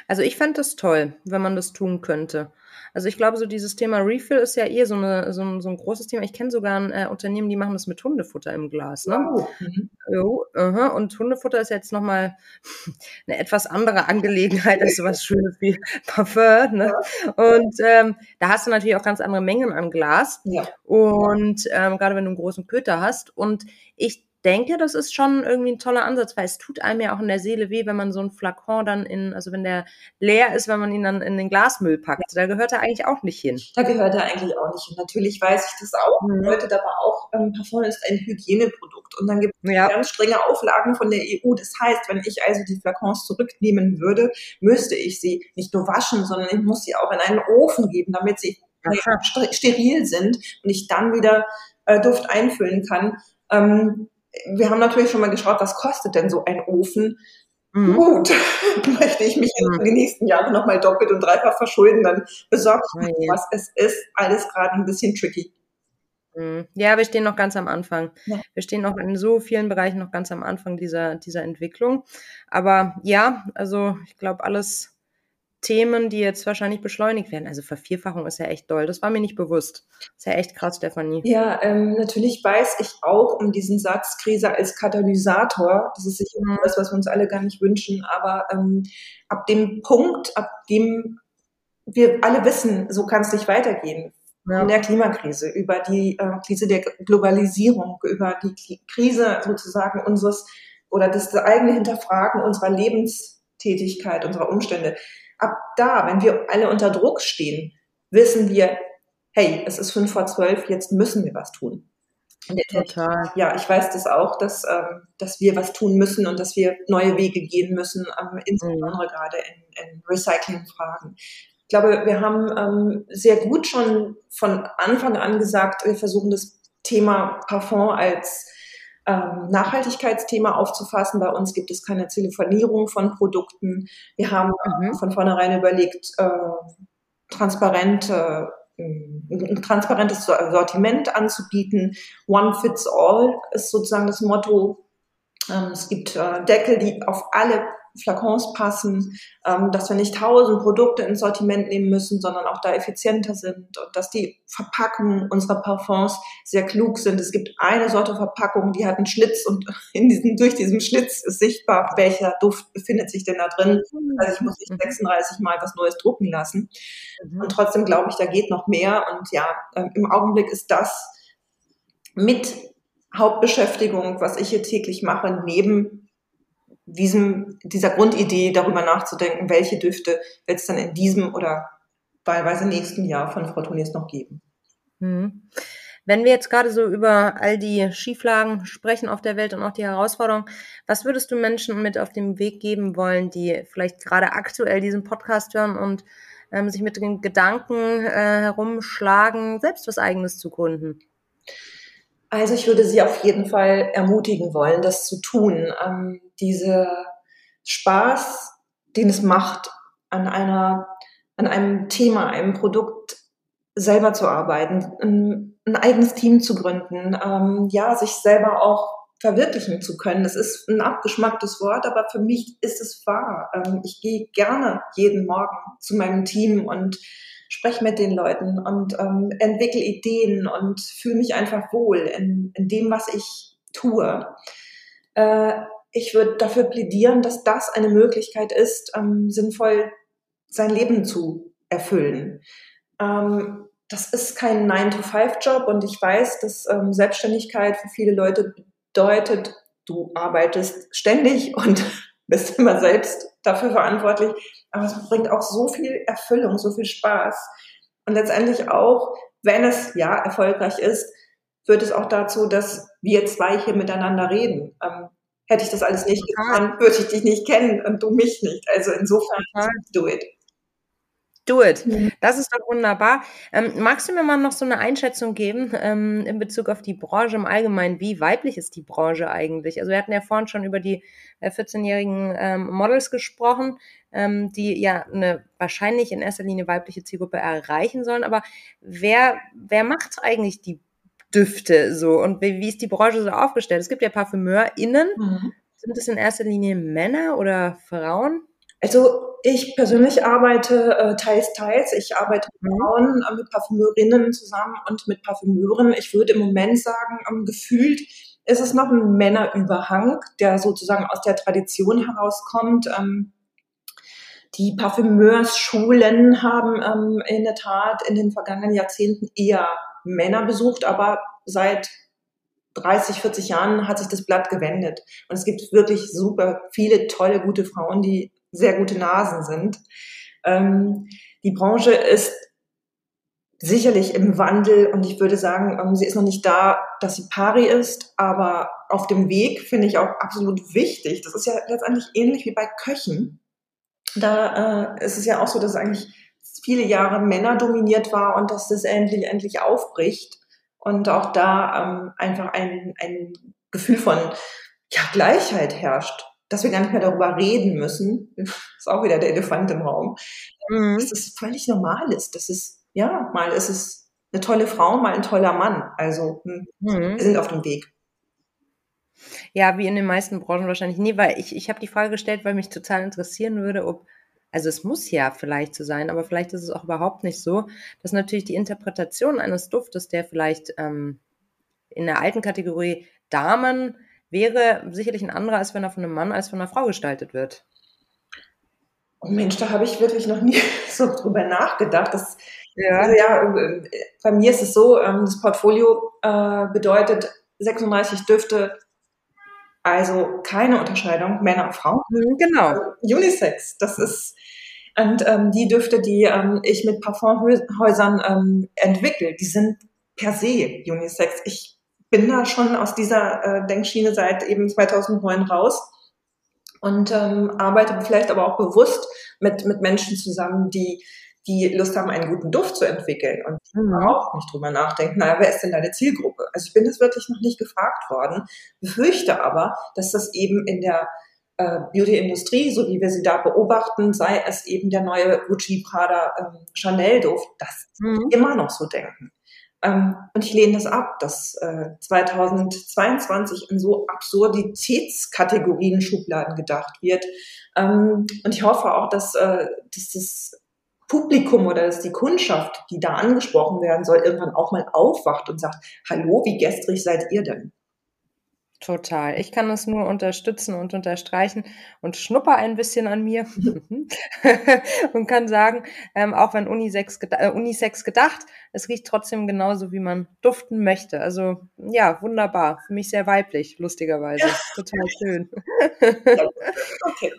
S1: Also ich fände das toll, wenn man das tun könnte. Also ich glaube, so dieses Thema Refill ist ja eh so, eine, so, ein, so ein großes Thema. Ich kenne sogar ein äh, Unternehmen, die machen das mit Hundefutter im Glas. Ne? Oh. Mhm. Jo, uh -huh. Und Hundefutter ist jetzt nochmal eine etwas andere Angelegenheit als sowas Schönes wie Parfum. Ne? Und ähm, da hast du natürlich auch ganz andere Mengen an Glas. Ja. Und ähm, gerade wenn du einen großen Köter hast. Und ich denke, das ist schon irgendwie ein toller Ansatz, weil es tut einem ja auch in der Seele weh, wenn man so einen Flakon dann in, also wenn der leer ist, wenn man ihn dann in den Glasmüll packt. Da gehört er eigentlich auch nicht hin.
S2: Da gehört er eigentlich auch nicht hin. Natürlich weiß ich das auch. Mhm. Bedeutet aber auch, ähm, Parfum ist ein Hygieneprodukt. Und dann gibt es ja. ganz strenge Auflagen von der EU. Das heißt, wenn ich also die Flakons zurücknehmen würde, müsste ich sie nicht nur waschen, sondern ich muss sie auch in einen Ofen geben, damit sie Aha. steril sind und ich dann wieder äh, Duft einfüllen kann. Ähm, wir haben natürlich schon mal geschaut, was kostet denn so ein Ofen? Mhm. Gut, möchte ich mich mhm. in den nächsten Jahren nochmal doppelt und dreifach verschulden, dann besorge ich mir was. Es ist alles gerade ein bisschen tricky.
S1: Mhm. Ja, wir stehen noch ganz am Anfang. Ja. Wir stehen noch in so vielen Bereichen noch ganz am Anfang dieser, dieser Entwicklung. Aber ja, also ich glaube, alles Themen, die jetzt wahrscheinlich beschleunigt werden. Also Vervierfachung ist ja echt doll. Das war mir nicht bewusst. ist ja echt krass, Stefanie.
S2: Ja, ähm, natürlich weiß ich auch um diesen Satz Krise als Katalysator. Das ist sicher mhm. das, was wir uns alle gar nicht wünschen. Aber ähm, ab dem Punkt, ab dem wir alle wissen, so kann es nicht weitergehen. Ja. In der Klimakrise, über die äh, Krise der Globalisierung, über die Krise sozusagen unseres oder das eigene Hinterfragen unserer Lebenstätigkeit, unserer Umstände ab da, wenn wir alle unter Druck stehen, wissen wir, hey, es ist fünf vor zwölf, jetzt müssen wir was tun. Total. Ja, ich weiß das auch, dass, ähm, dass wir was tun müssen und dass wir neue Wege gehen müssen, ähm, insbesondere mhm. gerade in, in Recycling-Fragen. Ich glaube, wir haben ähm, sehr gut schon von Anfang an gesagt, wir versuchen das Thema Parfum als ähm, Nachhaltigkeitsthema aufzufassen. Bei uns gibt es keine Telefonierung von Produkten. Wir haben mhm. von vornherein überlegt, äh, transparente ein transparentes Sortiment anzubieten. One fits all ist sozusagen das Motto. Ähm, es gibt äh, Deckel, die auf alle Flakons passen, ähm, dass wir nicht tausend Produkte ins Sortiment nehmen müssen, sondern auch da effizienter sind und dass die Verpackungen unserer Parfums sehr klug sind. Es gibt eine Sorte Verpackung, die hat einen Schlitz und in diesem, durch diesen Schlitz ist sichtbar, welcher Duft befindet sich denn da drin. Also ich muss nicht 36 mhm. Mal was Neues drucken lassen. Mhm. Und trotzdem glaube ich, da geht noch mehr. Und ja, ähm, im Augenblick ist das mit Hauptbeschäftigung, was ich hier täglich mache, neben diesem, dieser Grundidee darüber nachzudenken, welche Düfte wird es dann in diesem oder wahlweise nächsten Jahr von Frau Tunis noch geben.
S1: Mhm. Wenn wir jetzt gerade so über all die Schieflagen sprechen auf der Welt und auch die Herausforderungen, was würdest du Menschen mit auf den Weg geben wollen, die vielleicht gerade aktuell diesen Podcast hören und ähm, sich mit den Gedanken äh, herumschlagen, selbst was Eigenes zu gründen?
S2: Also ich würde Sie auf jeden Fall ermutigen wollen, das zu tun. Ähm, diese Spaß, den es macht, an einer, an einem Thema, einem Produkt selber zu arbeiten, ein, ein eigenes Team zu gründen, ähm, ja, sich selber auch verwirklichen zu können. Das ist ein abgeschmacktes Wort, aber für mich ist es wahr. Ähm, ich gehe gerne jeden Morgen zu meinem Team und spreche mit den Leuten und ähm, entwickle Ideen und fühle mich einfach wohl in, in dem, was ich tue. Äh, ich würde dafür plädieren, dass das eine Möglichkeit ist, ähm, sinnvoll sein Leben zu erfüllen. Ähm, das ist kein 9-to-5-Job und ich weiß, dass ähm, Selbstständigkeit für viele Leute bedeutet, du arbeitest ständig und bist immer selbst dafür verantwortlich. Aber es bringt auch so viel Erfüllung, so viel Spaß. Und letztendlich auch, wenn es ja erfolgreich ist, führt es auch dazu, dass wir zwei hier miteinander reden. Ähm, hätte ich das alles nicht getan, würde ich dich nicht kennen und du mich nicht. Also insofern, do it.
S1: Do it. Mhm. Das ist doch wunderbar. Ähm, magst du mir mal noch so eine Einschätzung geben ähm, in Bezug auf die Branche im Allgemeinen? Wie weiblich ist die Branche eigentlich? Also wir hatten ja vorhin schon über die äh, 14-jährigen ähm, Models gesprochen, ähm, die ja eine wahrscheinlich in erster Linie weibliche Zielgruppe erreichen sollen. Aber wer, wer macht eigentlich die Düfte so und wie, wie ist die Branche so aufgestellt? Es gibt ja ParfümeurInnen. Mhm. Sind es in erster Linie Männer oder Frauen?
S2: Also ich persönlich arbeite äh, teils, teils. Ich arbeite mit mhm. Frauen, äh, mit Parfümeurinnen zusammen und mit Parfümeuren. Ich würde im Moment sagen, ähm, gefühlt ist es noch ein Männerüberhang, der sozusagen aus der Tradition herauskommt. Ähm, die Parfümeursschulen haben ähm, in der Tat in den vergangenen Jahrzehnten eher Männer besucht, aber seit 30, 40 Jahren hat sich das Blatt gewendet. Und es gibt wirklich super viele tolle, gute Frauen, die sehr gute Nasen sind. Ähm, die Branche ist sicherlich im Wandel und ich würde sagen, ähm, sie ist noch nicht da, dass sie pari ist, aber auf dem Weg finde ich auch absolut wichtig. Das ist ja letztendlich ähnlich wie bei Köchen. Da äh, ist es ja auch so, dass eigentlich viele Jahre Männer dominiert war und dass das endlich, endlich aufbricht und auch da ähm, einfach ein, ein Gefühl von ja, Gleichheit herrscht dass wir gar nicht mehr darüber reden müssen, ist auch wieder der Elefant im Raum, mhm. dass es völlig normal ist. Das ist, ja, mal ist es eine tolle Frau, mal ein toller Mann. Also hm, mhm. wir sind auf dem Weg.
S1: Ja, wie in den meisten Branchen wahrscheinlich nie, weil ich, ich habe die Frage gestellt, weil mich total interessieren würde, ob, also es muss ja vielleicht so sein, aber vielleicht ist es auch überhaupt nicht so, dass natürlich die Interpretation eines Duftes, der vielleicht ähm, in der alten Kategorie Damen wäre sicherlich ein anderer, als wenn er von einem Mann als von einer Frau gestaltet wird.
S2: Oh Mensch, da habe ich wirklich noch nie so drüber nachgedacht. Das, ja. Also ja, bei mir ist es so, ähm, das Portfolio äh, bedeutet 36 Düfte, also keine Unterscheidung, Männer und Frauen.
S1: Mhm, genau. Also
S2: Unisex, das ist, und ähm, die Düfte, die ähm, ich mit Parfumhäusern ähm, entwickle, die sind per se Unisex. Ich bin da schon aus dieser äh, Denkschiene seit eben 2009 raus und ähm, arbeite vielleicht aber auch bewusst mit, mit Menschen zusammen, die die Lust haben, einen guten Duft zu entwickeln und mhm. auch nicht drüber nachdenken, naja, wer ist denn deine Zielgruppe? Also ich bin das wirklich noch nicht gefragt worden, befürchte aber, dass das eben in der äh, Beauty-Industrie, so wie wir sie da beobachten, sei es eben der neue Gucci, Prada, ähm, Chanel-Duft, dass mhm. immer noch so denken. Ähm, und ich lehne das ab, dass äh, 2022 in so Absurditätskategorien Schubladen gedacht wird. Ähm, und ich hoffe auch, dass, äh, dass das Publikum oder dass die Kundschaft, die da angesprochen werden soll, irgendwann auch mal aufwacht und sagt, hallo, wie gestrig seid ihr denn?
S1: Total. Ich kann es nur unterstützen und unterstreichen und schnupper ein bisschen an mir und kann sagen, ähm, auch wenn Unisex, äh, Unisex gedacht, es riecht trotzdem genauso, wie man duften möchte. Also ja, wunderbar. Für mich sehr weiblich, lustigerweise. Total schön.
S2: okay.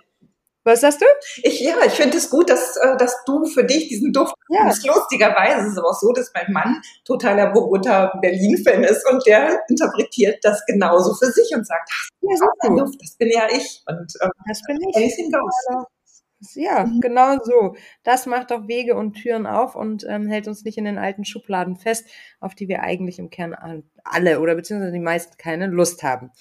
S1: Was sagst du?
S2: Ich, ja, ich finde es gut, dass, äh, dass du für dich diesen Duft ja. hast. Lustigerweise ist es auch so, dass mein Mann totaler Bogota Berlin-Fan ist und der interpretiert das genauso für sich und sagt, ja, so Duft, das bin ja ich. Und
S1: ähm, das bin ich. Anything goes. Ja, genau so. Das macht auch Wege und Türen auf und ähm, hält uns nicht in den alten Schubladen fest, auf die wir eigentlich im Kern alle oder beziehungsweise die meisten keine Lust haben.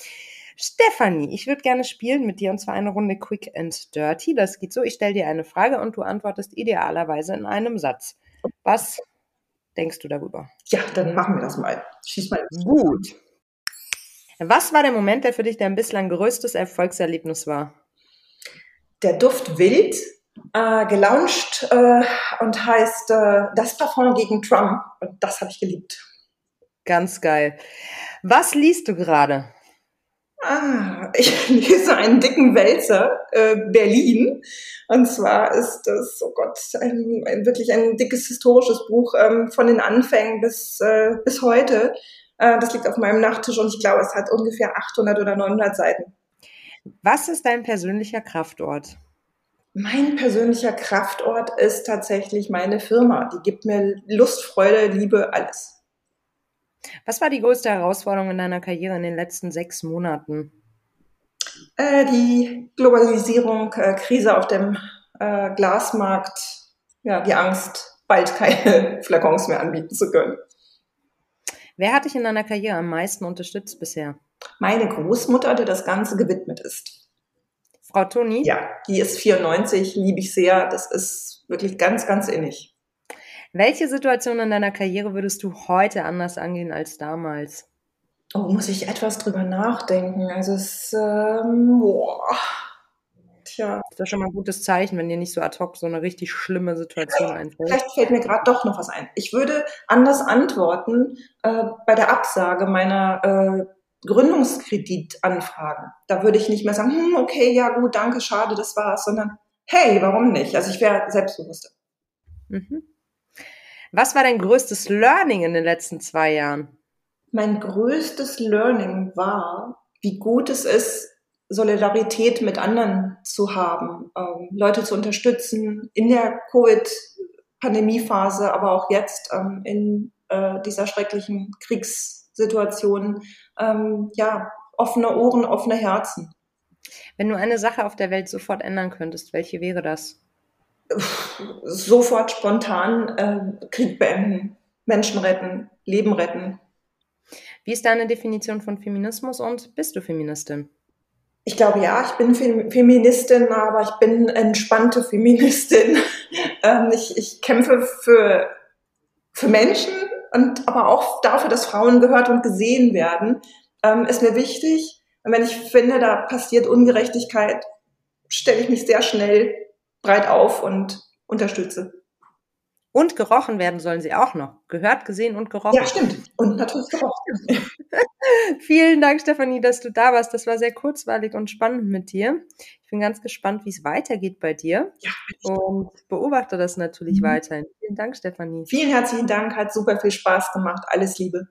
S1: Stefanie, ich würde gerne spielen mit dir und zwar eine Runde Quick and Dirty. Das geht so, ich stelle dir eine Frage und du antwortest idealerweise in einem Satz. Was denkst du darüber?
S2: Ja, dann machen wir das mal. Schieß mal.
S1: Gut. Was war der Moment, der für dich dein bislang größtes Erfolgserlebnis war?
S2: Der Duft Wild, äh, gelauncht äh, und heißt äh, das Parfum gegen Trump. Und das habe ich geliebt.
S1: Ganz geil. Was liest du gerade?
S2: Ah, ich lese einen dicken Wälzer, äh, Berlin. Und zwar ist das, oh Gott, ein, ein wirklich ein dickes historisches Buch ähm, von den Anfängen bis, äh, bis heute. Äh, das liegt auf meinem Nachttisch und ich glaube, es hat ungefähr 800 oder 900 Seiten.
S1: Was ist dein persönlicher Kraftort?
S2: Mein persönlicher Kraftort ist tatsächlich meine Firma. Die gibt mir Lust, Freude, Liebe, alles.
S1: Was war die größte Herausforderung in deiner Karriere in den letzten sechs Monaten?
S2: Äh, die Globalisierung, äh, Krise auf dem äh, Glasmarkt, ja, die Angst, bald keine Flakons mehr anbieten zu können.
S1: Wer hat dich in deiner Karriere am meisten unterstützt bisher?
S2: Meine Großmutter, der das Ganze gewidmet ist.
S1: Frau Toni?
S2: Ja, die ist 94, liebe ich sehr. Das ist wirklich ganz, ganz innig.
S1: Welche Situation in deiner Karriere würdest du heute anders angehen als damals?
S2: Oh, muss ich etwas drüber nachdenken. Also es, ähm, boah.
S1: Tja. Das ist schon mal ein gutes Zeichen, wenn dir nicht so ad hoc so eine richtig schlimme Situation einfällt.
S2: Vielleicht fällt mir gerade doch noch was ein. Ich würde anders antworten äh, bei der Absage meiner äh, Gründungskreditanfragen. Da würde ich nicht mehr sagen, hm, okay, ja gut, danke, schade, das war's, sondern hey, warum nicht? Also ich wäre selbstbewusster.
S1: Mhm. Was war dein größtes Learning in den letzten zwei Jahren?
S2: Mein größtes Learning war, wie gut es ist, Solidarität mit anderen zu haben, ähm, Leute zu unterstützen in der Covid-Pandemiephase, aber auch jetzt ähm, in äh, dieser schrecklichen Kriegssituation. Ähm, ja, offene Ohren, offene Herzen.
S1: Wenn du eine Sache auf der Welt sofort ändern könntest, welche wäre das?
S2: Sofort spontan äh, Krieg beenden, Menschen retten, Leben retten.
S1: Wie ist deine Definition von Feminismus und bist du Feministin?
S2: Ich glaube ja, ich bin Feministin, aber ich bin entspannte Feministin. ähm, ich, ich kämpfe für, für Menschen und aber auch dafür, dass Frauen gehört und gesehen werden, ähm, ist mir wichtig. Und wenn ich finde, da passiert Ungerechtigkeit, stelle ich mich sehr schnell breit auf und unterstütze.
S1: Und gerochen werden sollen sie auch noch. Gehört, gesehen und gerochen.
S2: Ja, stimmt. Und natürlich gerochen.
S1: Vielen Dank, Stefanie, dass du da warst. Das war sehr kurzweilig und spannend mit dir. Ich bin ganz gespannt, wie es weitergeht bei dir. Ja, und beobachte das natürlich mhm. weiterhin. Vielen Dank, Stefanie.
S2: Vielen herzlichen Dank. Hat super viel Spaß gemacht. Alles Liebe.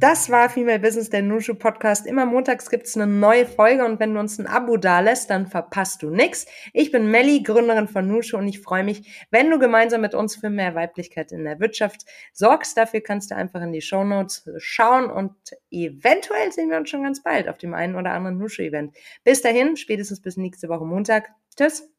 S1: Das war Female Business, der Nushu Podcast. Immer montags gibt's eine neue Folge und wenn du uns ein Abo dalässt, dann verpasst du nichts. Ich bin Melli, Gründerin von Nushu und ich freue mich, wenn du gemeinsam mit uns für mehr Weiblichkeit in der Wirtschaft sorgst. Dafür kannst du einfach in die Show Notes schauen und eventuell sehen wir uns schon ganz bald auf dem einen oder anderen Nushu Event. Bis dahin, spätestens bis nächste Woche Montag. Tschüss.